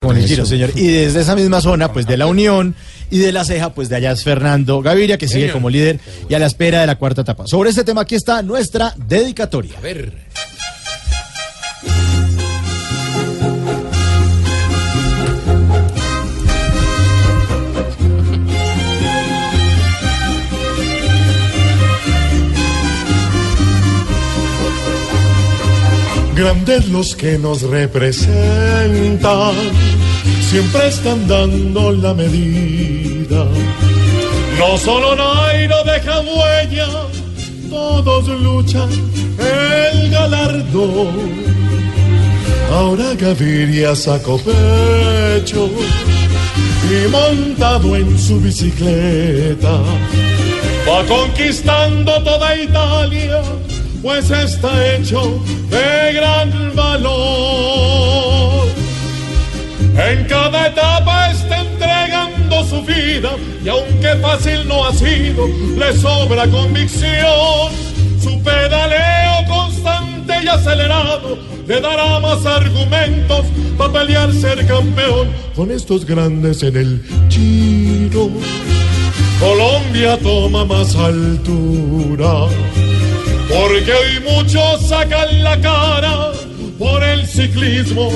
Con el giro, señor. Y desde esa misma zona, pues de la Unión y de la Ceja, pues de allá es Fernando Gaviria, que sigue como líder y a la espera de la cuarta etapa. Sobre este tema aquí está nuestra dedicatoria. A ver. Grandes los que nos representan, siempre están dando la medida. No solo Nairo deja huella, todos luchan el galardón. Ahora Gaviria sacó pecho y montado en su bicicleta va conquistando toda Italia pues está hecho de gran En cada etapa está entregando su vida y aunque fácil no ha sido, le sobra convicción. Su pedaleo constante y acelerado le dará más argumentos para pelear ser campeón con estos grandes en el Giro. Colombia toma más altura porque hoy muchos sacan la cara por el ciclismo